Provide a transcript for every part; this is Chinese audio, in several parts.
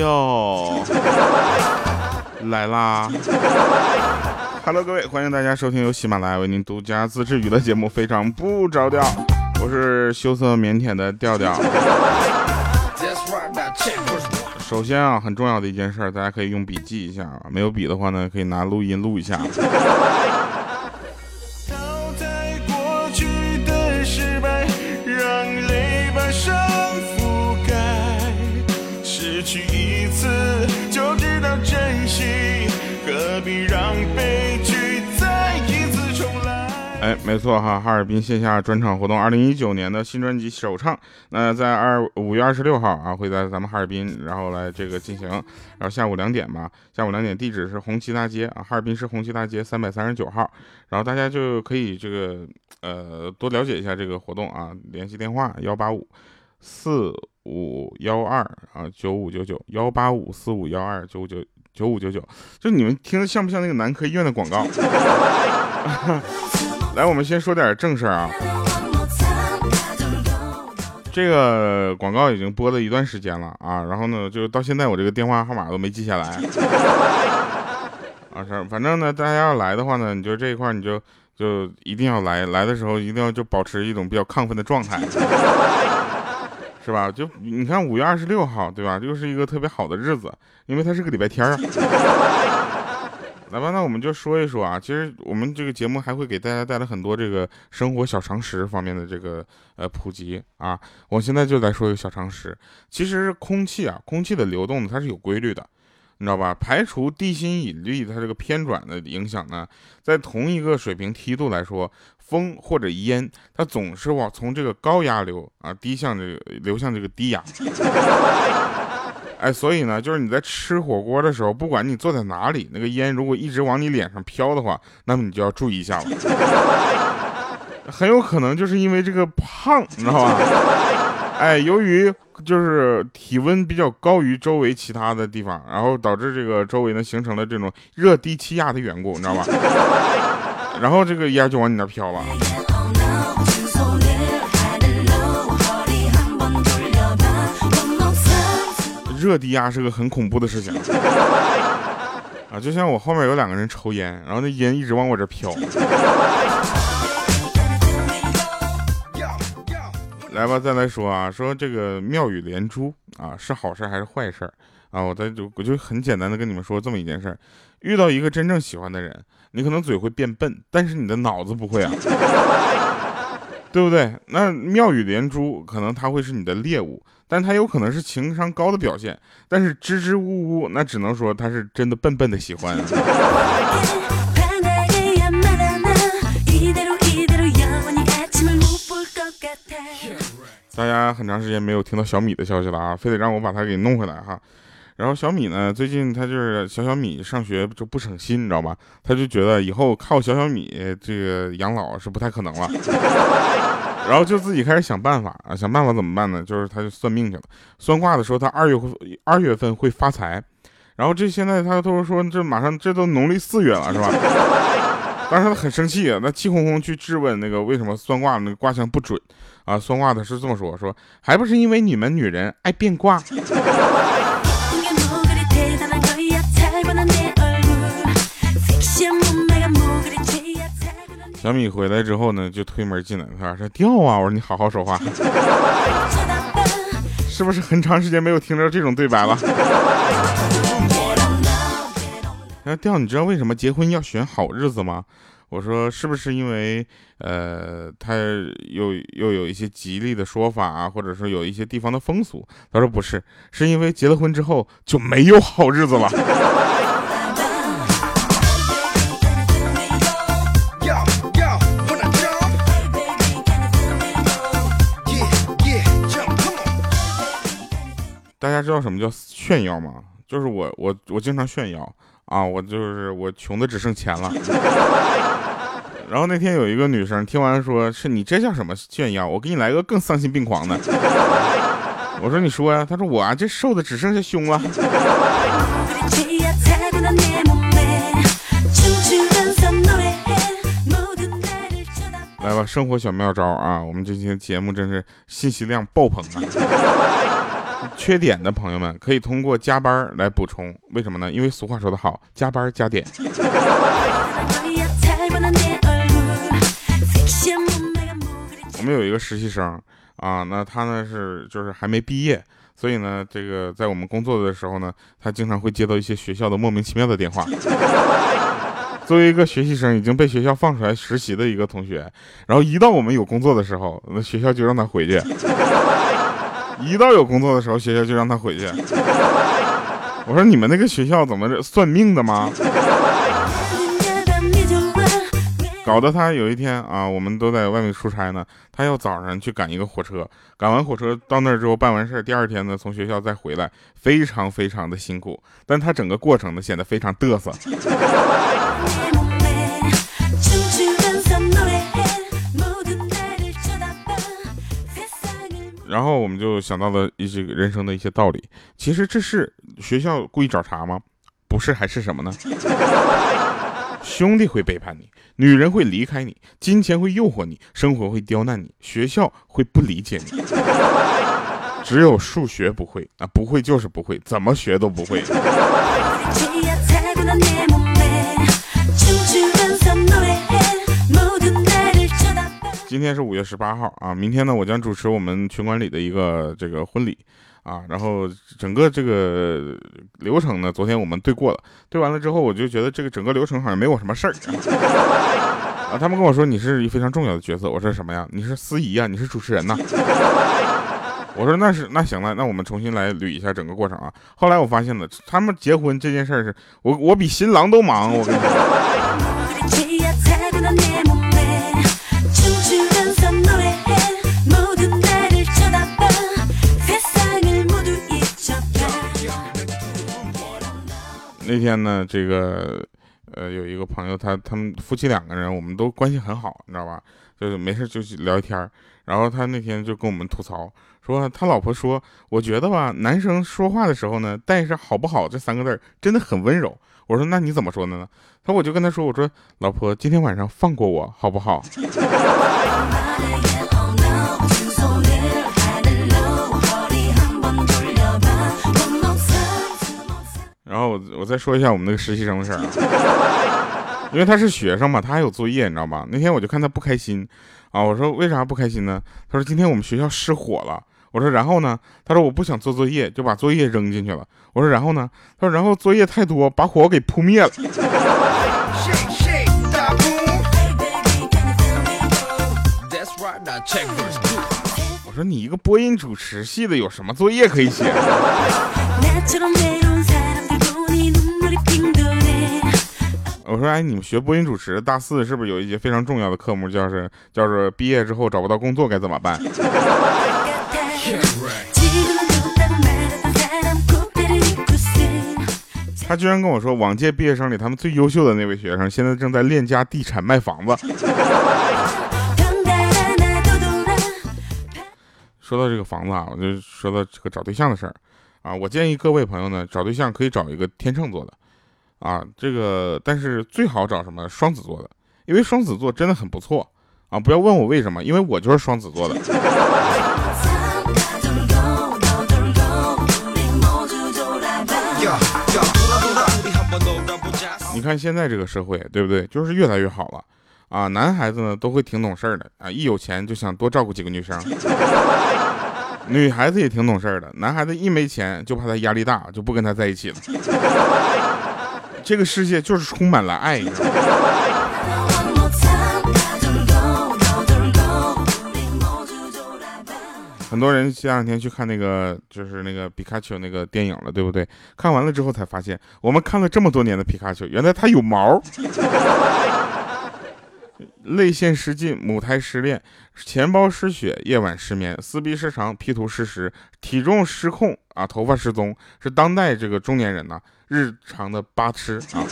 哟来啦！Hello，各位，欢迎大家收听由喜马拉雅为您独家自制娱乐节目《非常不着调》，我是羞涩腼腆的调调。首先啊，很重要的一件事，大家可以用笔记一下啊，没有笔的话呢，可以拿录音录一下。去一次就知道珍惜，何必让悲剧再一次重来。哎，没错哈，哈尔滨线下专场活动，二零一九年的新专辑首唱，那在二五月二十六号啊，会在咱们哈尔滨，然后来这个进行，然后下午两点吧，下午两点，地址是红旗大街啊，哈尔滨市红旗大街三百三十九号，然后大家就可以这个呃多了解一下这个活动啊，联系电话幺八五四五幺二啊九五九九幺八五四五幺二九五九九五九九，就你们听着像不像那个男科医院的广告？来，我们先说点正事儿啊。这个广告已经播了一段时间了啊，然后呢，就到现在我这个电话号码都没记下来。啊，是，反正呢，大家要来的话呢，你就这一块你就就一定要来，来的时候一定要就保持一种比较亢奋的状态，是吧？就你看五月二十六号，对吧？又是一个特别好的日子，因为它是个礼拜天啊。来吧，那我们就说一说啊。其实我们这个节目还会给大家带来很多这个生活小常识方面的这个呃普及啊。我现在就来说一个小常识。其实空气啊，空气的流动它是有规律的，你知道吧？排除地心引力它这个偏转的影响呢，在同一个水平梯度来说，风或者烟它总是往从这个高压流啊低向这个流向这个低压。哎，所以呢，就是你在吃火锅的时候，不管你坐在哪里，那个烟如果一直往你脸上飘的话，那么你就要注意一下了。很有可能就是因为这个胖，你知道吧？哎，由于就是体温比较高于周围其他的地方，然后导致这个周围呢形成了这种热低气压的缘故，你知道吧？然后这个烟就往你那飘了。热低压是个很恐怖的事情啊！就像我后面有两个人抽烟，然后那烟一直往我这飘。来吧，再来说啊，说这个妙语连珠啊，是好事还是坏事啊？我再就我就很简单的跟你们说这么一件事儿：遇到一个真正喜欢的人，你可能嘴会变笨，但是你的脑子不会啊，对不对？那妙语连珠可能他会是你的猎物。但他有可能是情商高的表现，但是支支吾吾，那只能说他是真的笨笨的喜欢。大家很长时间没有听到小米的消息了啊，非得让我把他给弄回来哈。然后小米呢，最近他就是小小米上学就不省心，你知道吧？他就觉得以后靠小小米这个养老是不太可能了。然后就自己开始想办法啊，想办法怎么办呢？就是他就算命去了，算卦的时候他二月份二月份会发财，然后这现在他都说这马上这都农历四月了是吧？当时他很生气啊，那气哄哄去质问那个为什么算卦那个卦象不准啊？算卦的是这么说说，还不是因为你们女人爱变卦。小米回来之后呢，就推门进来，他说：“掉啊！”我说：“你好好说话，是不是很长时间没有听到这种对白了？”那掉，你知道为什么结婚要选好日子吗？我说：“是不是因为呃，他又又有一些吉利的说法啊，或者说有一些地方的风俗？”他说：“不是，是因为结了婚之后就没有好日子了。”大家知道什么叫炫耀吗？就是我我我经常炫耀啊，我就是我穷的只剩钱了。然后那天有一个女生听完说：“是你这叫什么炫耀？我给你来个更丧心病狂的。”我说：“你说呀。”他说：“我啊，这瘦的只剩下胸了。”来吧，生活小妙招啊！我们这期节目真是信息量爆棚啊！缺点的朋友们可以通过加班来补充。为什么呢？因为俗话说得好，加班加点。我们有一个实习生啊，那他呢是就是还没毕业，所以呢，这个在我们工作的时候呢，他经常会接到一些学校的莫名其妙的电话。作为一个学习生，已经被学校放出来实习的一个同学，然后一到我们有工作的时候，那学校就让他回去；一到有工作的时候，学校就让他回去。我说你们那个学校怎么算命的吗？搞得他有一天啊，我们都在外面出差呢，他要早上去赶一个火车，赶完火车到那儿之后办完事儿，第二天呢从学校再回来，非常非常的辛苦，但他整个过程呢显得非常嘚瑟。然后我们就想到了一些人生的一些道理，其实这是学校故意找茬吗？不是，还是什么呢？兄弟会背叛你，女人会离开你，金钱会诱惑你，生活会刁难你，学校会不理解你。只有数学不会啊，不会就是不会，怎么学都不会。今天是五月十八号啊，明天呢，我将主持我们群管理的一个这个婚礼。啊，然后整个这个流程呢，昨天我们对过了，对完了之后，我就觉得这个整个流程好像没我什么事儿 啊。他们跟我说你是一非常重要的角色，我说什么呀？你是司仪啊，你是主持人呐。我说那是那行了，那我们重新来捋一下整个过程啊。后来我发现了，他们结婚这件事儿是我我比新郎都忙，我跟你说。那天呢，这个，呃，有一个朋友，他他们夫妻两个人，我们都关系很好，你知道吧？就是没事就聊天然后他那天就跟我们吐槽，说他老婆说，我觉得吧，男生说话的时候呢，带上“好不好”这三个字真的很温柔。我说那你怎么说的呢？他我就跟他说，我说老婆，今天晚上放过我好不好？我我再说一下我们那个实习生的事儿，因为他是学生嘛，他还有作业，你知道吗？那天我就看他不开心啊，我说为啥不开心呢？他说今天我们学校失火了。我说然后呢？他说我不想做作业，就把作业扔进去了。我说然后呢？他说然后作业太多，把火给扑灭了。我说你一个播音主持系的，有什么作业可以写？我说哎，你们学播音主持大四是不是有一节非常重要的科目，叫是叫是毕业之后找不到工作该怎么办？他居然跟我说，往届毕业生里他们最优秀的那位学生，现在正在链家地产卖房子。说到这个房子啊，我就说到这个找对象的事儿啊，我建议各位朋友呢，找对象可以找一个天秤座的。啊，这个但是最好找什么双子座的，因为双子座真的很不错啊！不要问我为什么，因为我就是双子座的。你看现在这个社会，对不对？就是越来越好了啊！男孩子呢都会挺懂事儿的啊，一有钱就想多照顾几个女生。女孩子也挺懂事儿的，男孩子一没钱就怕他压力大，就不跟他在一起了。这个世界就是充满了爱。很多人前两天去看那个，就是那个皮卡丘那个电影了，对不对？看完了之后才发现，我们看了这么多年的皮卡丘，原来它有毛。泪腺失禁，母胎失恋，钱包失血，夜晚失眠，撕逼失常，P 图失实，体重失控啊，头发失踪，是当代这个中年人呢日常的八吃 啊。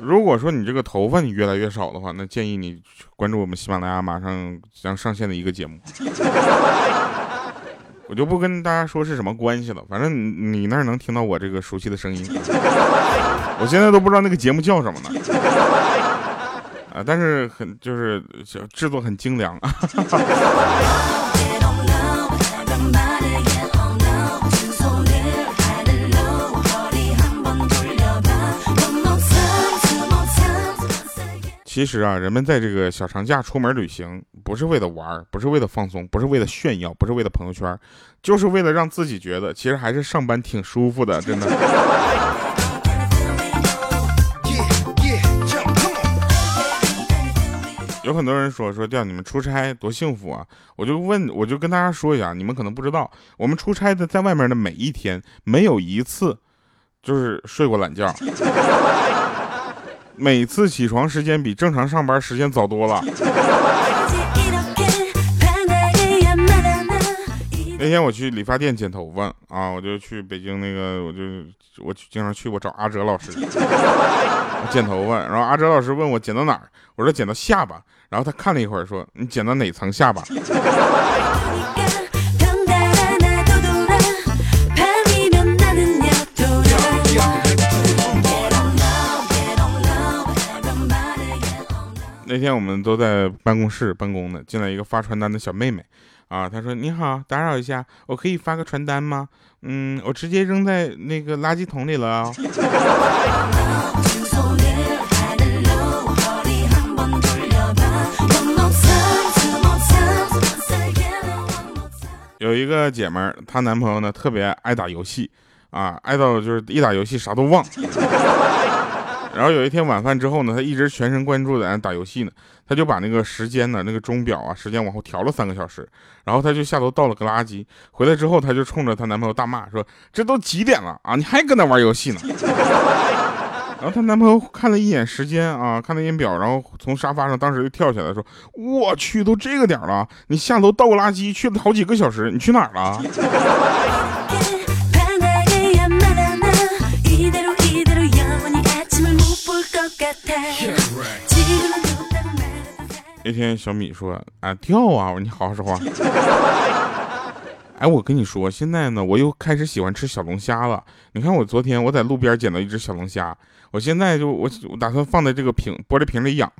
如果说你这个头发你越来越少的话，那建议你关注我们喜马拉雅马上将上线的一个节目。我就不跟大家说是什么关系了，反正你你那儿能听到我这个熟悉的声音。我现在都不知道那个节目叫什么呢。啊，但是很就是制作很精良啊。其实啊，人们在这个小长假出门旅行，不是为了玩，不是为了放松，不是为了炫耀，不是为了朋友圈，就是为了让自己觉得，其实还是上班挺舒服的，真的。有很多人说说叫你们出差多幸福啊！我就问，我就跟大家说一下，你们可能不知道，我们出差的在外面的每一天，没有一次就是睡过懒觉。每次起床时间比正常上班时间早多了。那天我去理发店剪头发啊，我就去北京那个，我就我经常去，我找阿哲老师剪头发。然后阿哲老师问我剪到哪儿，我说剪到下巴。然后他看了一会儿，说你剪到哪层下巴？那天我们都在办公室办公呢，进来一个发传单的小妹妹，啊，她说：“你好，打扰一下，我可以发个传单吗？嗯，我直接扔在那个垃圾桶里了。”有一个姐们儿，她男朋友呢特别爱打游戏，啊，爱到就是一打游戏啥都忘。然后有一天晚饭之后呢，她一直全神贯注在那打游戏呢，她就把那个时间呢，那个钟表啊，时间往后调了三个小时。然后她就下楼倒了个垃圾，回来之后，她就冲着她男朋友大骂说：“这都几点了啊？你还搁那玩游戏呢？” 然后她男朋友看了一眼时间啊，看了一眼表，然后从沙发上当时就跳起来说：“我去，都这个点了，你下楼倒个垃圾去了好几个小时，你去哪儿了？” 那天小米说：“啊，跳啊！你好好说话。哎，我跟你说，现在呢，我又开始喜欢吃小龙虾了。你看，我昨天我在路边捡到一只小龙虾，我现在就我我打算放在这个瓶玻璃瓶里养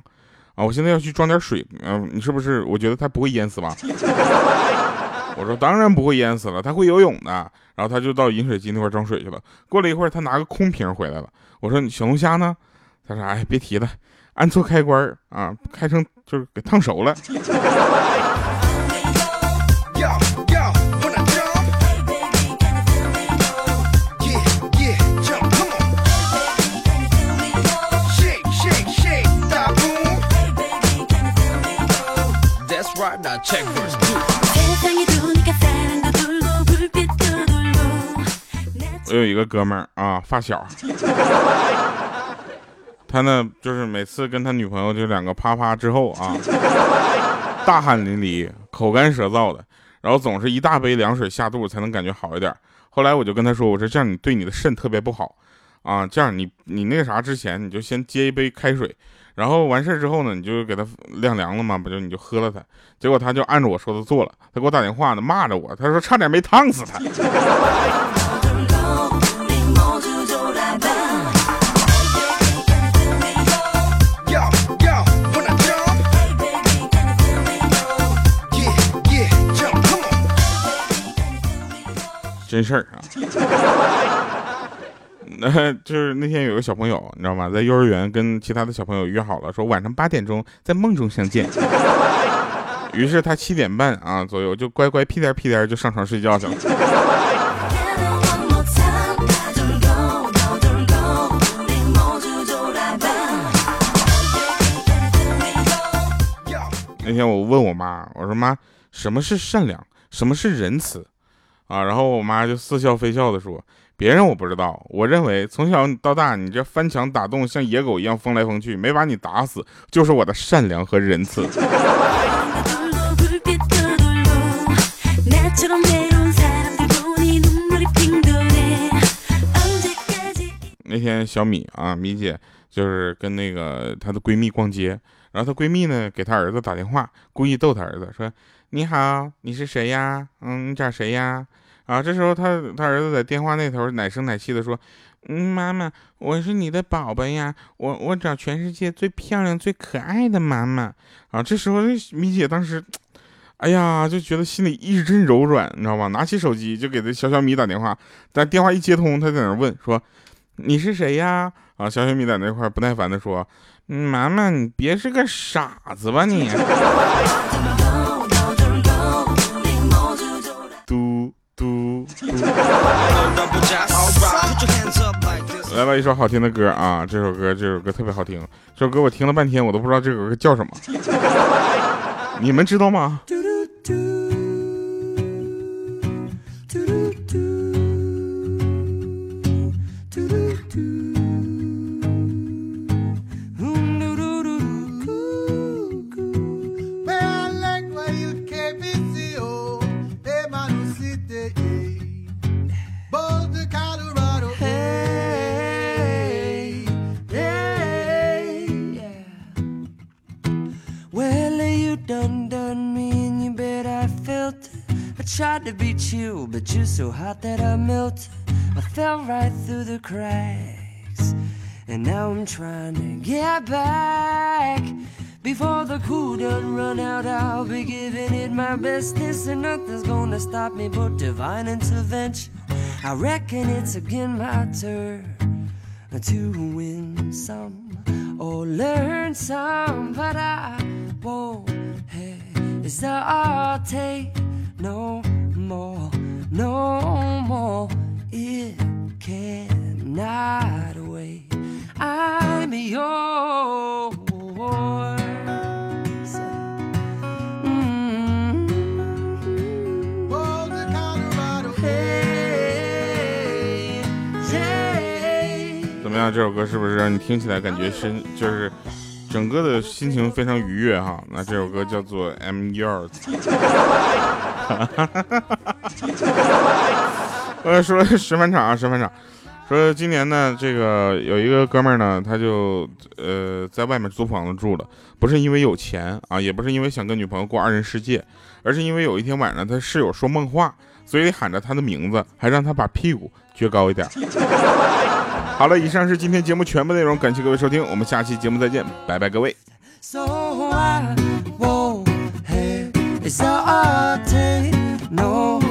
啊。我现在要去装点水，嗯，你是不是？我觉得它不会淹死吧？我说当然不会淹死了，它会游泳的。然后他就到饮水机那块装水去了。过了一会儿，他拿个空瓶回来了。我说小龙虾呢？他说：哎，别提了。”按错开关啊，开成就是给烫熟了。我有一个哥们儿啊，发小。他呢，就是每次跟他女朋友就两个啪啪之后啊，大汗淋漓、口干舌燥的，然后总是一大杯凉水下肚才能感觉好一点。后来我就跟他说：“我说这样你对你的肾特别不好啊，这样你你那个啥之前你就先接一杯开水，然后完事之后呢，你就给他晾凉了嘛，不就你就喝了它。结果他就按着我说的做了，他给我打电话呢，骂着我，他说差点没烫死他。”真事儿啊，那就是那天有个小朋友，你知道吗？在幼儿园跟其他的小朋友约好了，说晚上八点钟在梦中相见。于是他七点半啊左右就乖乖屁颠屁颠就上床睡觉去了。那天我问我妈，我说妈，什么是善良？什么是仁慈？啊，然后我妈就似笑非笑的说：“别人我不知道，我认为从小到大，你这翻墙打洞，像野狗一样疯来疯去，没把你打死，就是我的善良和仁慈。”那天小米啊，米姐就是跟那个她的闺蜜逛街，然后她闺蜜呢给她儿子打电话，故意逗她儿子说：“你好，你是谁呀？嗯，你找谁呀？”啊，这时候他他儿子在电话那头奶声奶气的说：“嗯，妈妈，我是你的宝宝呀，我我找全世界最漂亮最可爱的妈妈。”啊，这时候米姐当时，哎呀，就觉得心里一阵柔软，你知道吗？拿起手机就给这小小米打电话，但电话一接通，他在那问说：“你是谁呀？啊，小小米在那块不耐烦的说，妈妈，你别是个傻子吧你？来了，一首好听的歌啊！这首歌，这首歌特别好听。这首歌我听了半天，我都不知道这首歌叫什么。你们知道吗？tried to be chill, but you're so hot that I melt. I fell right through the cracks. And now I'm trying to get back. Before the cool done run out, I'll be giving it my bestest. And nothing's gonna stop me but divine intervention. I reckon it's again my turn to win some or learn some. But I won't hesitate no more, no more. It cannot wait. I'm yours. Mm-hmm. 怎么样？这首歌是不是让你听起来感觉心就是整个的心情非常愉悦哈？那这首歌叫做《M Yours》。呃，说十分场啊，石返场，说今年呢，这个有一个哥们儿呢，他就呃在外面租房子住了，不是因为有钱啊，也不是因为想跟女朋友过二人世界，而是因为有一天晚上他室友说梦话，嘴里喊着他的名字，还让他把屁股撅高一点。好了，以上是今天节目全部内容，感谢各位收听，我们下期节目再见，拜拜，各位。So I take No.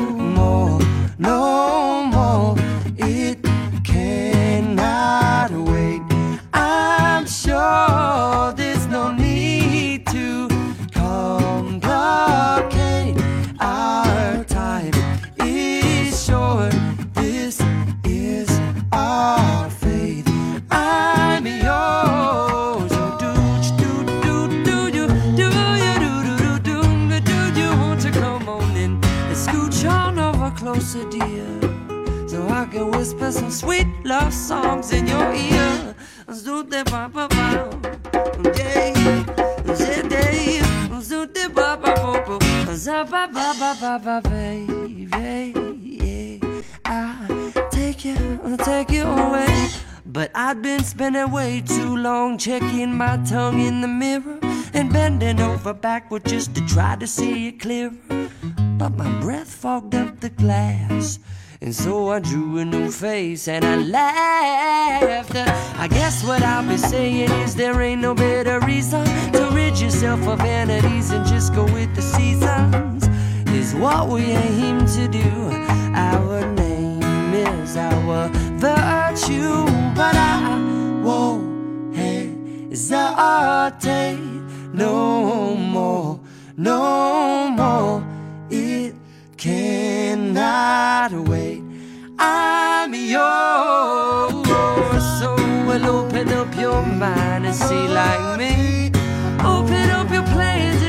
Checking my tongue in the mirror and bending over backward just to try to see it clearer. But my breath fogged up the glass. And so I drew a new face and I laughed. I guess what I'll be saying is there ain't no better reason to rid yourself of vanities and just go with the seasons. Is what we aim to do. Our name is our virtue, but I won't hesitate no more, no more. It cannot wait. I'm yours, so well open up your mind and see like me. Open up your plans